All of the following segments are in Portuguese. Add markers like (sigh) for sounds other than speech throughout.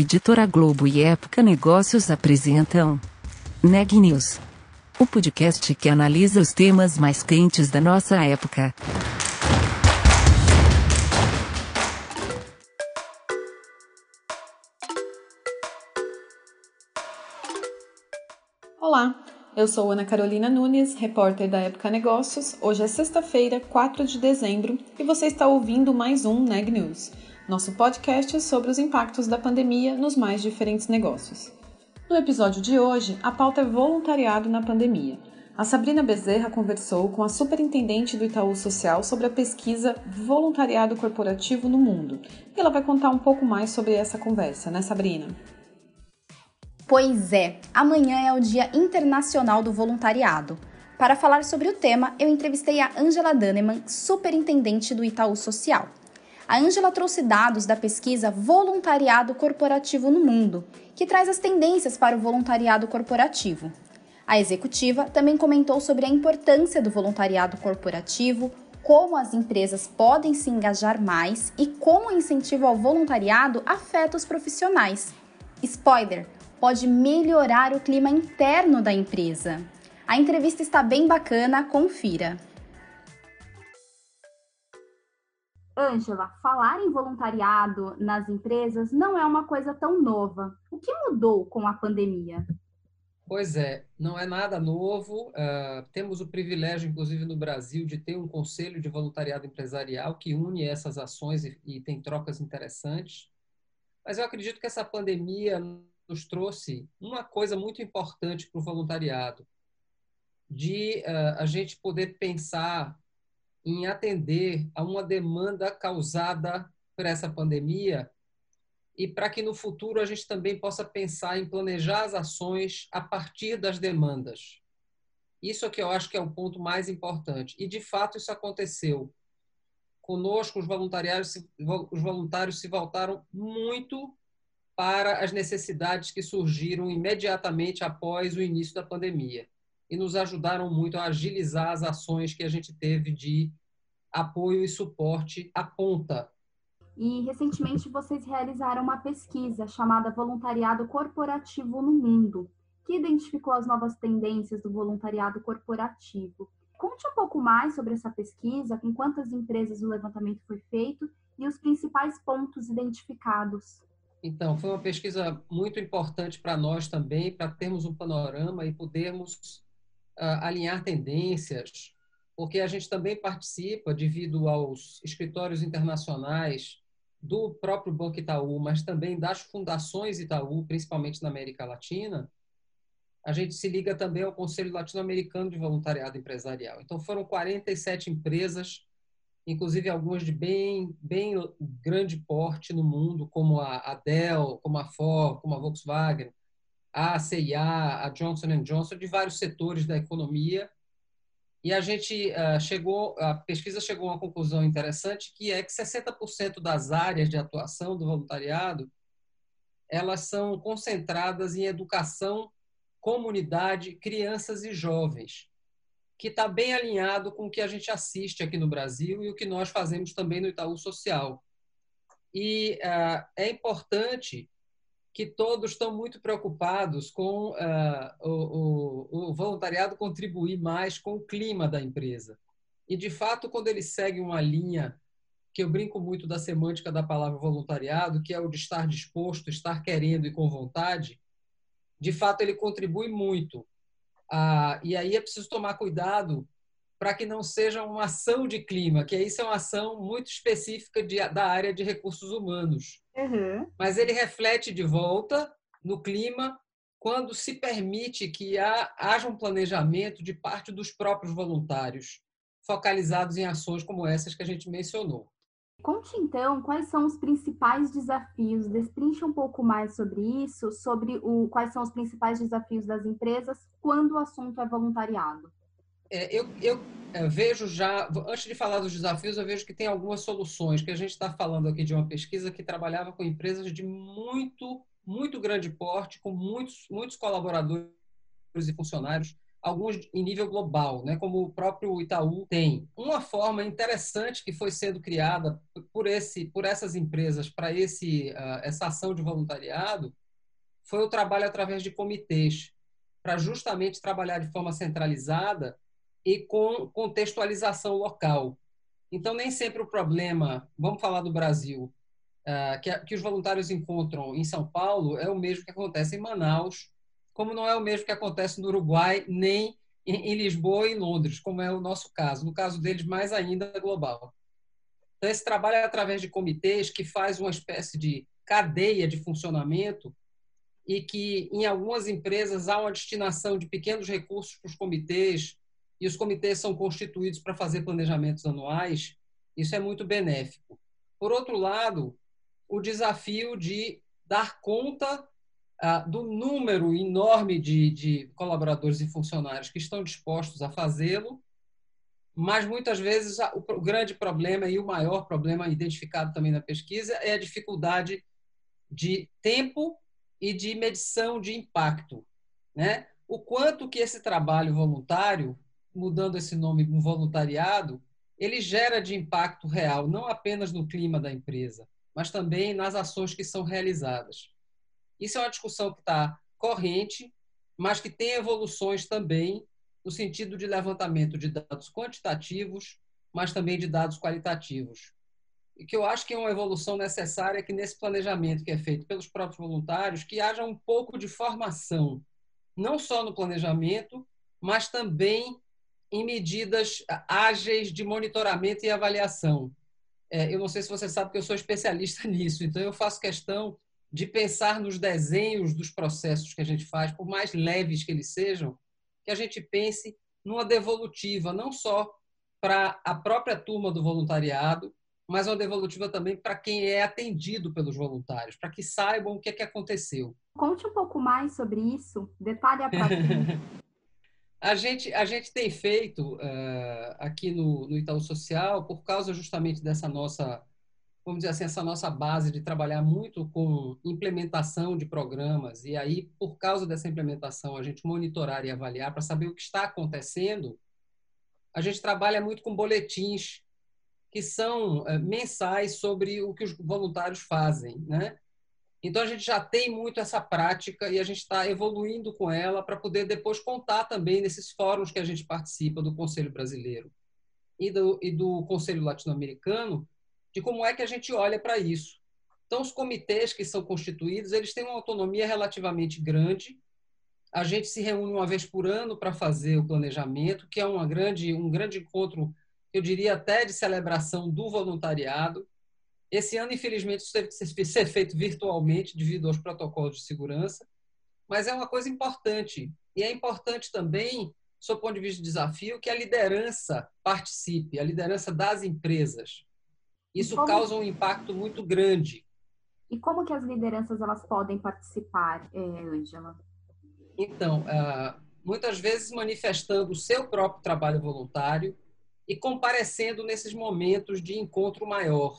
Editora Globo e Época Negócios apresentam Neg News, o podcast que analisa os temas mais quentes da nossa época. Olá, eu sou Ana Carolina Nunes, repórter da Época Negócios. Hoje é sexta-feira, 4 de dezembro, e você está ouvindo mais um Neg News nosso podcast sobre os impactos da pandemia nos mais diferentes negócios. No episódio de hoje, a pauta é voluntariado na pandemia. A Sabrina Bezerra conversou com a superintendente do Itaú Social sobre a pesquisa Voluntariado Corporativo no Mundo. E ela vai contar um pouco mais sobre essa conversa, né, Sabrina? Pois é, amanhã é o Dia Internacional do Voluntariado. Para falar sobre o tema, eu entrevistei a Angela Daneman, superintendente do Itaú Social. A Ângela trouxe dados da pesquisa Voluntariado Corporativo no Mundo, que traz as tendências para o voluntariado corporativo. A executiva também comentou sobre a importância do voluntariado corporativo, como as empresas podem se engajar mais e como o incentivo ao voluntariado afeta os profissionais. Spoiler: pode melhorar o clima interno da empresa. A entrevista está bem bacana, confira. Ângela, falar em voluntariado nas empresas não é uma coisa tão nova. O que mudou com a pandemia? Pois é, não é nada novo. Uh, temos o privilégio, inclusive no Brasil, de ter um conselho de voluntariado empresarial que une essas ações e, e tem trocas interessantes. Mas eu acredito que essa pandemia nos trouxe uma coisa muito importante para o voluntariado, de uh, a gente poder pensar em atender a uma demanda causada por essa pandemia e para que no futuro a gente também possa pensar em planejar as ações a partir das demandas. Isso é que eu acho que é o ponto mais importante. E, de fato, isso aconteceu. Conosco, os voluntários, os voluntários se voltaram muito para as necessidades que surgiram imediatamente após o início da pandemia e nos ajudaram muito a agilizar as ações que a gente teve de apoio e suporte à ponta. E recentemente vocês realizaram uma pesquisa chamada Voluntariado Corporativo no Mundo, que identificou as novas tendências do voluntariado corporativo. Conte um pouco mais sobre essa pesquisa, com quantas empresas o levantamento foi feito e os principais pontos identificados. Então, foi uma pesquisa muito importante para nós também, para termos um panorama e podermos uh, alinhar tendências, porque a gente também participa, devido aos escritórios internacionais do próprio Banco Itaú, mas também das fundações Itaú, principalmente na América Latina, a gente se liga também ao Conselho Latino-Americano de Voluntariado Empresarial. Então, foram 47 empresas, inclusive algumas de bem, bem grande porte no mundo, como a Dell, como a Ford, como a Volkswagen, a CIA, a Johnson Johnson, de vários setores da economia. E a gente uh, chegou, a pesquisa chegou a uma conclusão interessante, que é que 60% das áreas de atuação do voluntariado, elas são concentradas em educação, comunidade, crianças e jovens, que está bem alinhado com o que a gente assiste aqui no Brasil e o que nós fazemos também no Itaú Social. E uh, é importante que todos estão muito preocupados com uh, o, o, o, voluntariado contribuir mais com o clima da empresa. E, de fato, quando ele segue uma linha que eu brinco muito da semântica da palavra voluntariado, que é o de estar disposto, estar querendo e com vontade, de fato ele contribui muito. Ah, e aí é preciso tomar cuidado para que não seja uma ação de clima, que isso é uma ação muito específica de, da área de recursos humanos. Uhum. Mas ele reflete de volta no clima quando se permite que haja um planejamento de parte dos próprios voluntários, focalizados em ações como essas que a gente mencionou. Conte então quais são os principais desafios, destrinche um pouco mais sobre isso, sobre o, quais são os principais desafios das empresas quando o assunto é voluntariado. É, eu, eu é, vejo já, antes de falar dos desafios, eu vejo que tem algumas soluções, que a gente está falando aqui de uma pesquisa que trabalhava com empresas de muito, muito grande porte, com muitos, muitos colaboradores e funcionários, alguns em nível global, né, como o próprio Itaú tem. Uma forma interessante que foi sendo criada por, esse, por essas empresas para esse, uh, essa ação de voluntariado foi o trabalho através de comitês, para justamente trabalhar de forma centralizada e com contextualização local. Então, nem sempre o problema, vamos falar do Brasil, uh, que, que os voluntários encontram em São Paulo é o mesmo que acontece em Manaus, como não é o mesmo que acontece no Uruguai, nem em Lisboa e em Londres, como é o nosso caso. No caso deles, mais ainda global. Então, esse trabalho é através de comitês que faz uma espécie de cadeia de funcionamento e que, em algumas empresas, há uma destinação de pequenos recursos para os comitês e os comitês são constituídos para fazer planejamentos anuais. Isso é muito benéfico. Por outro lado, o desafio de dar conta ah, do número enorme de, de colaboradores e funcionários que estão dispostos a fazê-lo, mas muitas vezes o grande problema e o maior problema identificado também na pesquisa é a dificuldade de tempo e de medição de impacto, né? O quanto que esse trabalho voluntário, mudando esse nome um voluntariado, ele gera de impacto real, não apenas no clima da empresa, mas também nas ações que são realizadas. Isso é uma discussão que está corrente, mas que tem evoluções também no sentido de levantamento de dados quantitativos, mas também de dados qualitativos. E que eu acho que é uma evolução necessária que nesse planejamento que é feito pelos próprios voluntários, que haja um pouco de formação, não só no planejamento, mas também em medidas ágeis de monitoramento e avaliação. É, eu não sei se você sabe que eu sou especialista (laughs) nisso, então eu faço questão de pensar nos desenhos dos processos que a gente faz, por mais leves que eles sejam, que a gente pense numa devolutiva, não só para a própria turma do voluntariado, mas uma devolutiva também para quem é atendido pelos voluntários, para que saibam o que, é que aconteceu. Conte um pouco mais sobre isso, detalhe a (laughs) A gente, a gente tem feito uh, aqui no, no Itaú Social, por causa justamente dessa nossa vamos dizer assim, essa nossa base de trabalhar muito com implementação de programas, e aí, por causa dessa implementação, a gente monitorar e avaliar para saber o que está acontecendo, a gente trabalha muito com boletins que são é, mensais sobre o que os voluntários fazem, né? Então a gente já tem muito essa prática e a gente está evoluindo com ela para poder depois contar também nesses fóruns que a gente participa do Conselho Brasileiro e do, e do Conselho Latino-Americano de como é que a gente olha para isso. Então, os comitês que são constituídos, eles têm uma autonomia relativamente grande. A gente se reúne uma vez por ano para fazer o planejamento, que é uma grande, um grande encontro, eu diria até de celebração do voluntariado. Esse ano, infelizmente, isso teve que ser feito virtualmente devido aos protocolos de segurança, mas é uma coisa importante. E é importante também, do ponto de vista de desafio, que a liderança participe, a liderança das empresas. Isso como... causa um impacto muito grande. E como que as lideranças elas podem participar, Ângela? Então, ah, muitas vezes manifestando o seu próprio trabalho voluntário e comparecendo nesses momentos de encontro maior.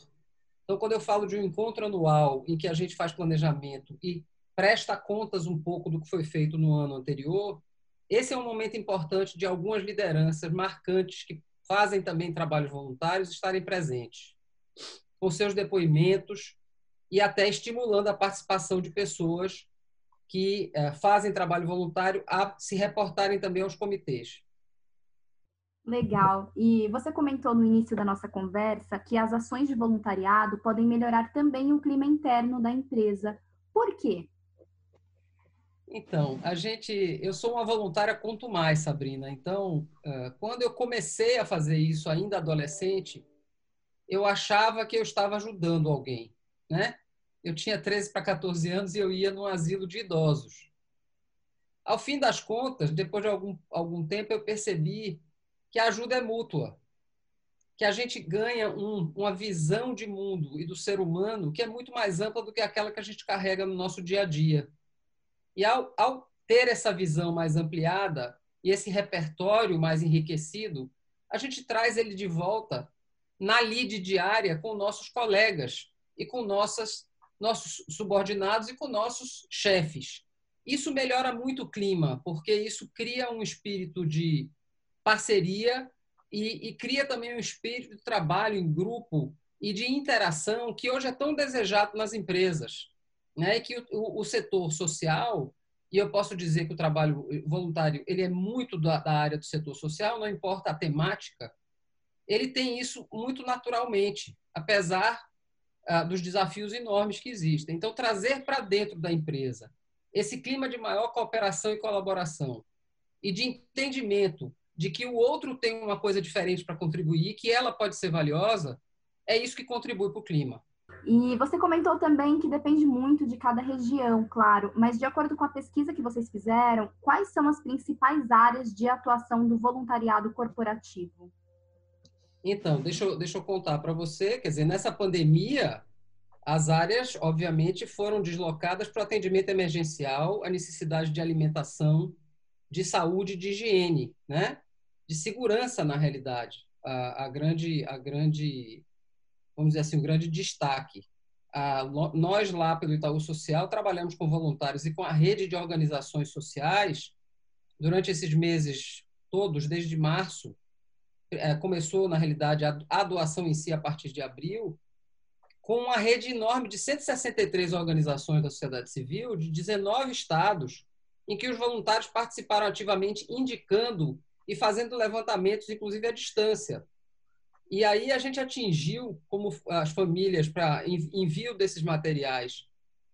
Então, quando eu falo de um encontro anual em que a gente faz planejamento e presta contas um pouco do que foi feito no ano anterior, esse é um momento importante de algumas lideranças marcantes que fazem também trabalhos voluntários estarem presentes com seus depoimentos e até estimulando a participação de pessoas que é, fazem trabalho voluntário a se reportarem também aos comitês. Legal. E você comentou no início da nossa conversa que as ações de voluntariado podem melhorar também o clima interno da empresa. Por quê? Então, a gente, eu sou uma voluntária quanto mais, Sabrina. Então, quando eu comecei a fazer isso ainda adolescente, eu achava que eu estava ajudando alguém, né? Eu tinha 13 para 14 anos e eu ia num asilo de idosos. Ao fim das contas, depois de algum, algum tempo, eu percebi que a ajuda é mútua, que a gente ganha um, uma visão de mundo e do ser humano que é muito mais ampla do que aquela que a gente carrega no nosso dia a dia. E ao, ao ter essa visão mais ampliada e esse repertório mais enriquecido, a gente traz ele de volta na lide diária com nossos colegas e com nossas, nossos subordinados e com nossos chefes. isso melhora muito o clima, porque isso cria um espírito de parceria e, e cria também um espírito de trabalho em grupo e de interação que hoje é tão desejado nas empresas. Né? E que o, o, o setor social e eu posso dizer que o trabalho voluntário ele é muito da, da, área do setor social, não importa a temática, ele tem isso muito naturalmente, apesar ah, dos desafios enormes que existem. Então, trazer para dentro da empresa esse clima de maior cooperação e colaboração e de entendimento de que o outro tem uma coisa diferente para contribuir, que ela pode ser valiosa, é isso que contribui para o clima. E você comentou também que depende muito de cada região, claro, mas de acordo com a pesquisa que vocês fizeram, quais são as principais áreas de atuação do voluntariado corporativo? Então, deixa eu, deixa eu contar para você, quer dizer, nessa pandemia, as áreas, obviamente, foram deslocadas para o atendimento emergencial, a necessidade de alimentação, de saúde, de higiene, né? De segurança, na realidade. A, a grande, a grande vamos dizer assim, um grande destaque. Ah, nós lá pelo Itaú Social trabalhamos com voluntários e com a rede de organizações sociais durante esses meses todos, desde março. É, começou, na realidade, a, a doação em si a partir de abril, com uma rede enorme de 163 organizações da sociedade civil, de 19 estados, em que os voluntários participaram ativamente, indicando e fazendo levantamentos, inclusive à distância, e aí a gente atingiu, como as famílias, para envio desses materiais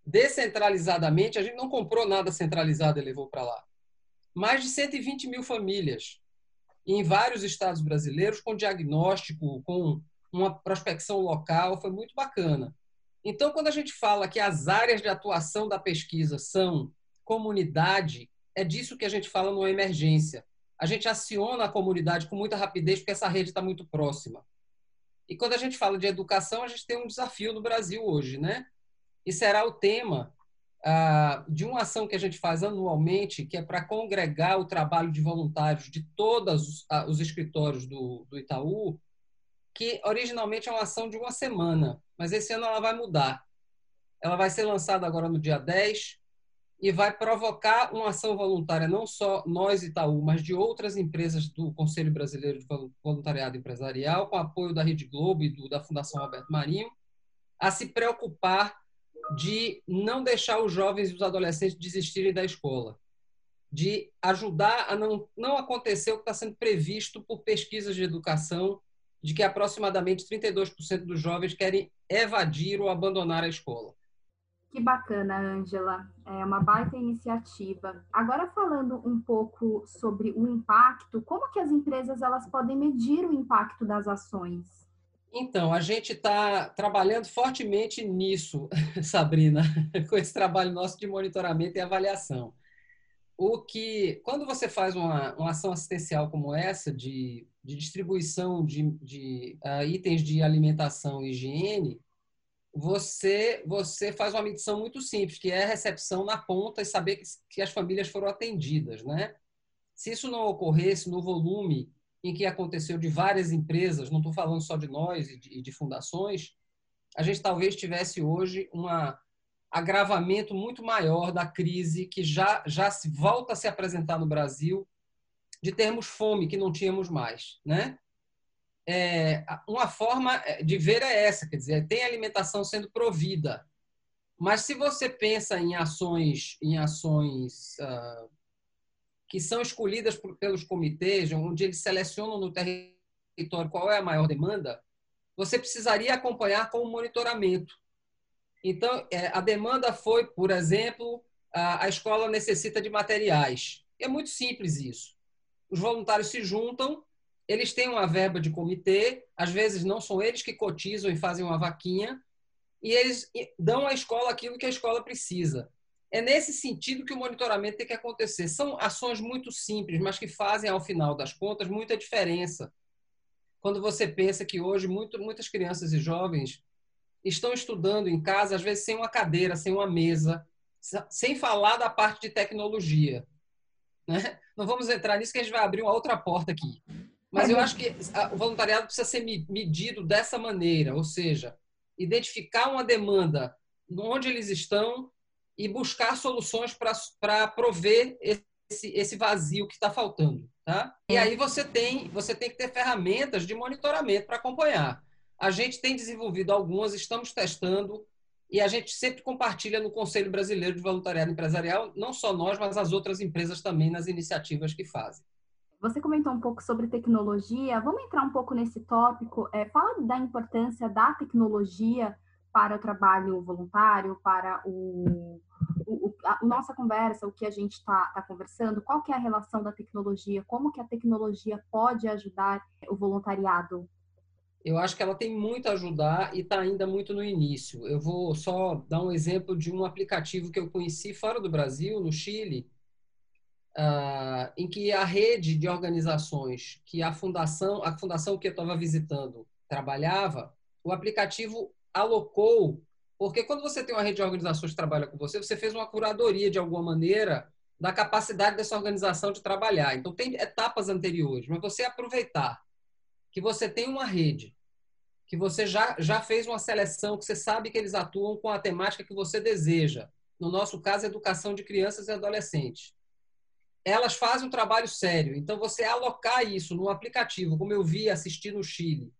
descentralizadamente, a gente não comprou nada centralizado e levou para lá. Mais de 120 mil famílias em vários estados brasileiros com diagnóstico, com uma prospecção local, foi muito bacana. Então, quando a gente fala que as áreas de atuação da pesquisa são comunidade, é disso que a gente fala numa emergência a gente aciona a comunidade com muita rapidez porque essa rede está muito próxima. E quando a gente fala de educação, a gente tem um desafio no Brasil hoje, né? E será o tema ah, de uma ação que a gente faz anualmente, que é para congregar o trabalho de voluntários de todos os, ah, os escritórios do, do Itaú, que originalmente é uma ação de uma semana, mas esse ano ela vai mudar. Ela vai ser lançada agora no dia 10, e vai provocar uma ação voluntária, não só nós, Itaú, mas de outras empresas do Conselho Brasileiro de Voluntariado Empresarial, com apoio da Rede Globo e do, da Fundação Alberto Marinho, a se preocupar de não deixar os jovens e os adolescentes desistirem da escola, de ajudar a não, não acontecer o que está sendo previsto por pesquisas de educação, de que aproximadamente 32% dos jovens querem evadir ou abandonar a escola. Que bacana, Ângela. É uma baita iniciativa. Agora falando um pouco sobre o impacto, como que as empresas elas podem medir o impacto das ações? Então, a gente está trabalhando fortemente nisso, (laughs) Sabrina, (laughs) com esse trabalho nosso de monitoramento e avaliação. O que, quando você faz uma, uma ação assistencial como essa, de, de distribuição de, de uh, itens de alimentação e higiene, você você faz uma medição muito simples, que é a recepção na ponta e saber que, as famílias foram atendidas, né? Se isso não ocorresse no volume em que aconteceu de várias empresas, não estou falando só de nós e de, de, fundações, a gente talvez tivesse hoje um agravamento muito maior da crise que já, já se volta a se apresentar no Brasil, de termos fome que não tínhamos mais, né? É, uma forma é, de ver é essa, quer dizer, tem alimentação sendo provida. Mas se você pensa em ações, em ações uh, que são escolhidas por, pelos comitês, onde eles selecionam no território qual é a maior demanda, você precisaria acompanhar com o monitoramento. Então, é, a demanda foi, por exemplo, a, a escola necessita de materiais. É muito simples isso. Os voluntários se juntam eles têm uma verba de comitê, às vezes não são eles que cotizam e fazem uma vaquinha, e eles dão à escola aquilo que a escola precisa. É nesse sentido que o monitoramento tem que acontecer. São ações muito simples, mas que fazem, ao final das contas, muita diferença. Quando você pensa que hoje muito, muitas crianças e jovens estão estudando em casa, às vezes sem uma cadeira, sem uma mesa, sem falar da parte de tecnologia. Né? Não vamos entrar nisso, que a gente vai abrir uma outra porta aqui. Mas eu acho que o voluntariado precisa ser medido dessa maneira, ou seja, identificar uma demanda onde eles estão e buscar soluções para prover esse, esse vazio que está faltando. Tá? E aí você tem, você tem que ter ferramentas de monitoramento para acompanhar. A gente tem desenvolvido algumas, estamos testando, e a gente sempre compartilha no Conselho Brasileiro de Voluntariado Empresarial, não só nós, mas as outras empresas também nas iniciativas que fazem. Você comentou um pouco sobre tecnologia, vamos entrar um pouco nesse tópico. É, fala da importância da tecnologia para o trabalho voluntário, para o, o, a, a nossa conversa, o que a gente está tá conversando, qual que é a relação da tecnologia, como que a tecnologia pode ajudar o voluntariado? Eu acho que ela tem muito a ajudar e está ainda muito no início. Eu vou só dar um exemplo de um aplicativo que eu conheci fora do Brasil, no Chile, uh, em que a rede de organizações que a fundação, a fundação que eu estava visitando trabalhava, o aplicativo alocou, porque quando você tem uma rede de organizações que trabalha com você, você fez uma curadoria de alguma maneira da capacidade dessa organização de trabalhar. Então tem etapas anteriores, mas você aproveitar que você tem uma rede, que você já, já fez uma seleção, que você sabe que eles atuam com a temática que você deseja. No nosso caso, educação de crianças e adolescentes. Elas fazem um trabalho sério. Então, você alocar isso num aplicativo, como eu vi assistir no Chile,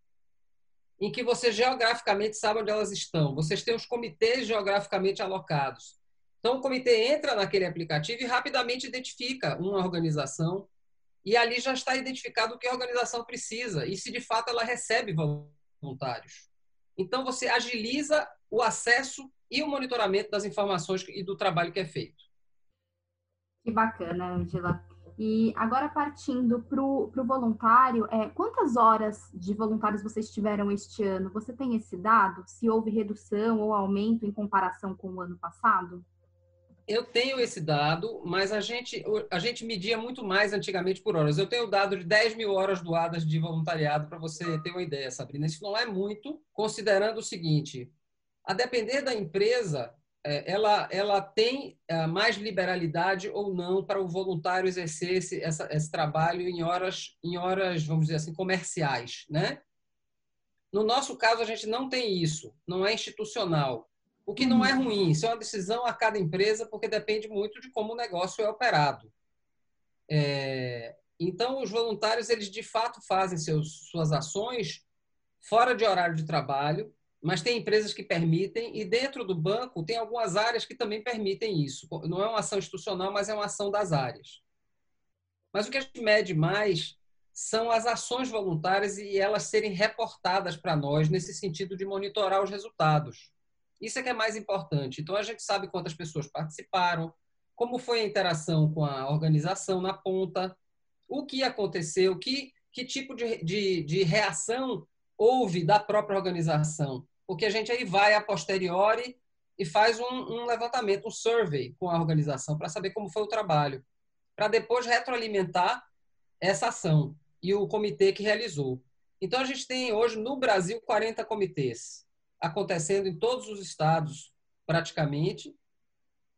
em que você geograficamente sabe onde elas estão. Vocês têm os comitês geograficamente alocados. Então, o comitê entra naquele aplicativo e rapidamente identifica uma organização e ali já está identificado o que a organização precisa e se de fato ela recebe voluntários. Então, você agiliza o acesso e o monitoramento das informações e do trabalho que é feito. Que bacana, Angela. E agora partindo para o voluntário, é, quantas horas de voluntários vocês tiveram este ano? Você tem esse dado? Se houve redução ou aumento em comparação com o ano passado? Eu tenho esse dado, mas a gente, a gente media muito mais antigamente por horas. Eu tenho o dado de 10 mil horas doadas de voluntariado para você ter uma ideia, Sabrina. Isso não é muito, considerando o seguinte: a depender da empresa, ela, ela tem é, mais liberalidade ou não para o voluntário exercer esse, essa, esse trabalho em horas, em horas, vamos dizer assim, comerciais, né? No nosso caso, a gente não tem isso, não é institucional. O que não é uhum. ruim, isso é uma decisão a cada empresa, porque depende muito de como o negócio é operado. É, então, os voluntários, eles de fato fazem seus, suas ações fora de horário de trabalho, mas tem empresas que permitem, e dentro do banco tem algumas áreas que também permitem isso. Não é uma ação institucional, mas é uma ação das áreas. Mas o que a gente mede mais são as ações voluntárias e elas serem reportadas para nós nesse sentido de monitorar os resultados. Isso é que é mais importante. Então, a gente sabe quantas pessoas participaram, como foi a interação com a organização na ponta, o que aconteceu, que, que tipo de, de, de reação houve da própria organização porque a gente aí vai a posteriori e faz um, um levantamento, um survey com a organização para saber como foi o trabalho, para depois retroalimentar essa ação e o comitê que realizou. Então a gente tem hoje no Brasil 40 comitês acontecendo em todos os estados praticamente.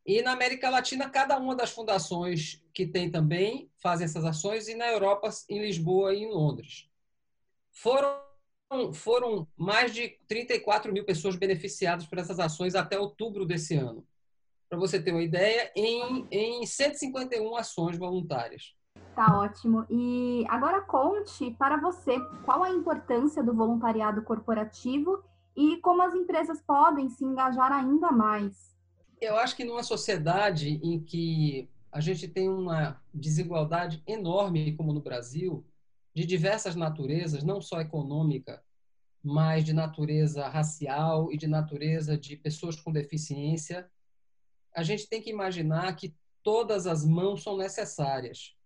E na América Latina, cada uma das fundações que tem também fazem essas ações, e na Europa, em Lisboa e em Londres. Foram foram mais de 34 mil pessoas beneficiadas por essas ações até outubro desse ano. Para você ter uma ideia, em, em 151 ações voluntárias. Tá ótimo. E agora conte para você qual a importância do voluntariado corporativo e como as empresas podem se engajar ainda mais. Eu acho que numa sociedade em que a gente tem uma desigualdade enorme, como no Brasil, de diversas naturezas, não só econômica, mas de natureza racial e de natureza de pessoas com deficiência, a gente tem que imaginar que todas as mãos são necessárias.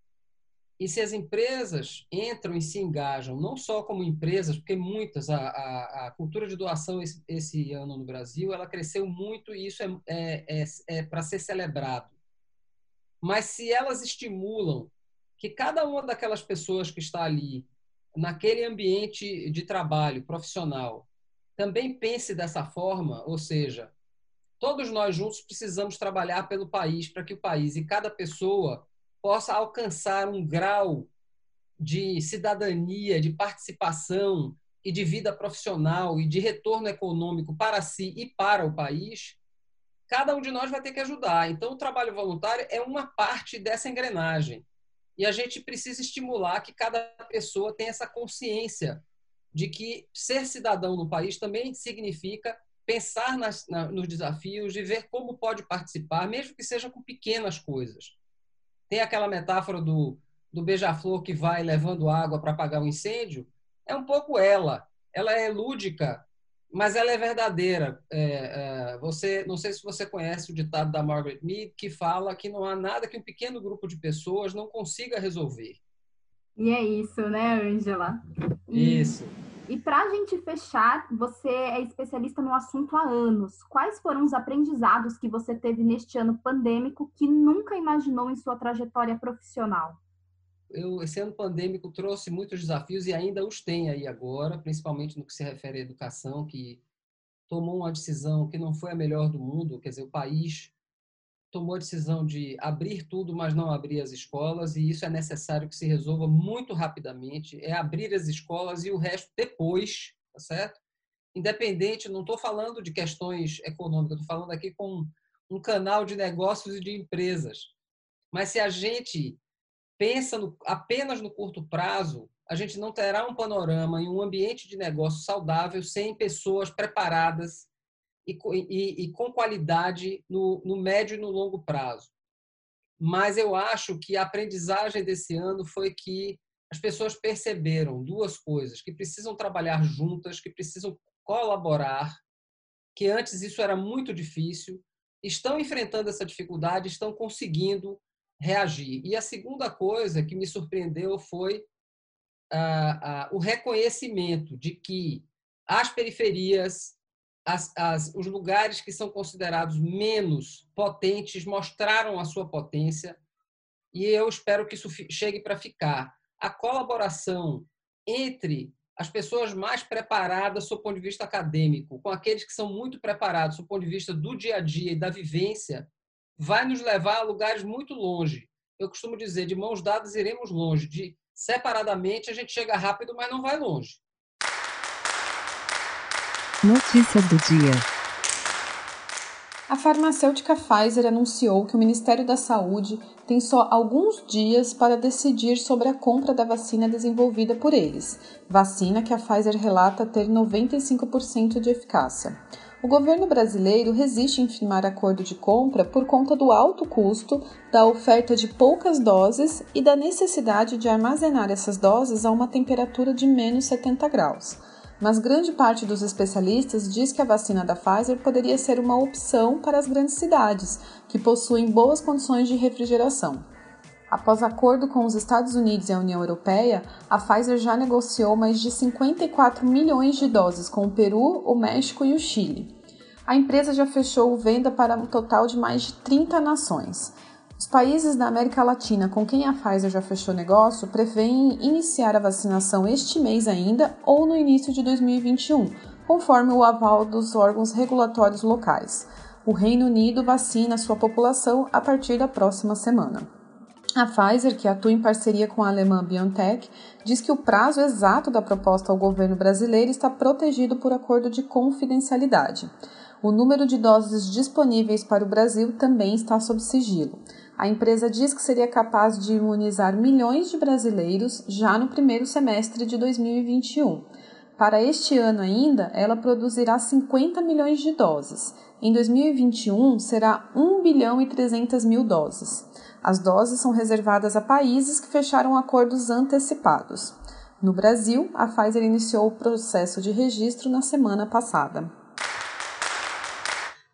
E se as empresas entram e se engajam, não só como empresas, porque muitas, a, a, a cultura de doação esse, esse, ano no Brasil, ela cresceu muito e isso é, é, é, é para ser celebrado. Mas se elas estimulam que cada uma daquelas pessoas que está ali, naquele ambiente de trabalho profissional, também pense dessa forma, ou seja, todos nós juntos precisamos trabalhar pelo país para que o país e cada pessoa possa alcançar um grau de cidadania, de participação e de vida profissional e de retorno econômico para si e para o país cada um de nós vai ter que ajudar. Então, o trabalho voluntário é uma parte dessa engrenagem. E a gente precisa estimular que cada pessoa tenha essa consciência de que ser cidadão no país também significa pensar nas, na, nos desafios, de ver como pode participar, mesmo que seja com pequenas coisas. Tem aquela metáfora do, do beija-flor que vai levando água para apagar o um incêndio. É um pouco ela. Ela é lúdica, mas ela é verdadeira. É, é, você, não sei se você conhece o ditado da Margaret Mead que fala que não há nada que um pequeno grupo de pessoas não consiga resolver. E é isso, né, Angela? E, isso. E para a gente fechar, você é especialista no assunto há anos. Quais foram os aprendizados que você teve neste ano pandêmico que nunca imaginou em sua trajetória profissional? Eu, esse ano pandêmico trouxe muitos desafios e ainda os tem aí agora, principalmente no que se refere à educação, que tomou uma decisão que não foi a melhor do mundo, quer dizer, o país tomou a decisão de abrir tudo, mas não abrir as escolas, e isso é necessário que se resolva muito rapidamente, é abrir as escolas e o resto depois, tá certo? Independente, não estou falando de questões econômicas, estou falando aqui com um canal de negócios e de empresas. Mas se a gente pensa no, apenas no curto prazo, a gente não terá um panorama e um ambiente de negócio saudável sem pessoas preparadas e, e, e com qualidade no, no médio e no longo prazo. Mas eu acho que a aprendizagem desse ano foi que as pessoas perceberam duas coisas: que precisam trabalhar juntas, que precisam colaborar, que antes isso era muito difícil, estão enfrentando essa dificuldade, estão conseguindo reagir. E a segunda coisa que me surpreendeu foi ah, ah, o reconhecimento de que as periferias, as, as, os lugares que são considerados menos potentes mostraram a sua potência e eu espero que isso chegue para ficar. A colaboração entre as pessoas mais preparadas do ponto de vista acadêmico, com aqueles que são muito preparados do ponto de vista do dia a dia e da vivência, vai nos levar a lugares muito longe. Eu costumo dizer, de mãos dadas iremos longe, de separadamente a gente chega rápido, mas não vai longe. Notícias do dia. A farmacêutica Pfizer anunciou que o Ministério da Saúde tem só alguns dias para decidir sobre a compra da vacina desenvolvida por eles, vacina que a Pfizer relata ter 95% de eficácia. O governo brasileiro resiste em firmar acordo de compra por conta do alto custo, da oferta de poucas doses e da necessidade de armazenar essas doses a uma temperatura de menos 70 graus. Mas grande parte dos especialistas diz que a vacina da Pfizer poderia ser uma opção para as grandes cidades, que possuem boas condições de refrigeração. Após acordo com os Estados Unidos e a União Europeia, a Pfizer já negociou mais de 54 milhões de doses com o Peru, o México e o Chile. A empresa já fechou venda para um total de mais de 30 nações. Os países da América Latina com quem a Pfizer já fechou negócio prevêem iniciar a vacinação este mês ainda ou no início de 2021, conforme o aval dos órgãos regulatórios locais. O Reino Unido vacina sua população a partir da próxima semana. A Pfizer, que atua em parceria com a alemã BioNTech, diz que o prazo exato da proposta ao governo brasileiro está protegido por acordo de confidencialidade. O número de doses disponíveis para o Brasil também está sob sigilo. A empresa diz que seria capaz de imunizar milhões de brasileiros já no primeiro semestre de 2021. Para este ano ainda, ela produzirá 50 milhões de doses. Em 2021, será 1 bilhão e 300 mil doses. As doses são reservadas a países que fecharam acordos antecipados. No Brasil, a Pfizer iniciou o processo de registro na semana passada.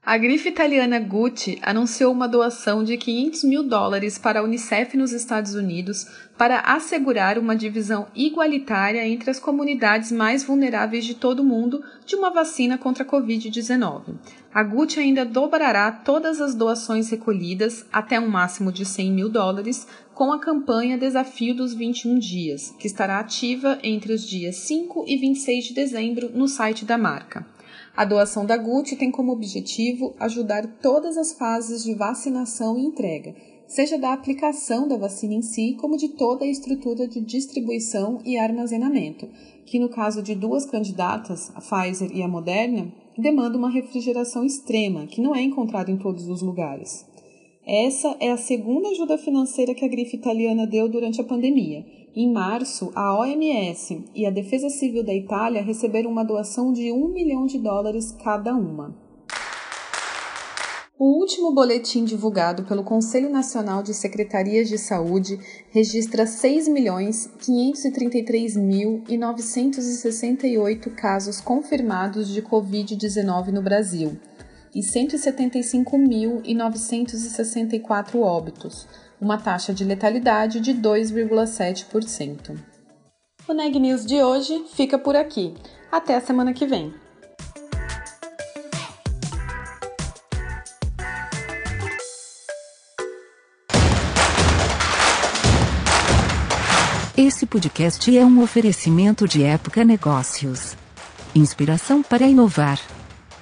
A grife italiana Gucci anunciou uma doação de 500 mil dólares para a Unicef nos Estados Unidos para assegurar uma divisão igualitária entre as comunidades mais vulneráveis de todo o mundo de uma vacina contra a Covid-19. A Gucci ainda dobrará todas as doações recolhidas, até um máximo de 100 mil dólares, com a campanha Desafio dos 21 Dias, que estará ativa entre os dias 5 e 26 de dezembro no site da marca. A doação da Gucci tem como objetivo ajudar todas as fases de vacinação e entrega, seja da aplicação da vacina em si, como de toda a estrutura de distribuição e armazenamento, que no caso de duas candidatas, a Pfizer e a Moderna, demanda uma refrigeração extrema, que não é encontrada em todos os lugares. Essa é a segunda ajuda financeira que a grife italiana deu durante a pandemia. Em março, a OMS e a Defesa Civil da Itália receberam uma doação de um milhão de dólares cada uma. O último boletim divulgado pelo Conselho Nacional de Secretarias de Saúde registra 6.533.968 casos confirmados de Covid-19 no Brasil e 175.964 óbitos, uma taxa de letalidade de 2,7%. O Neg News de hoje fica por aqui. Até a semana que vem. Esse podcast é um oferecimento de Época Negócios. Inspiração para inovar.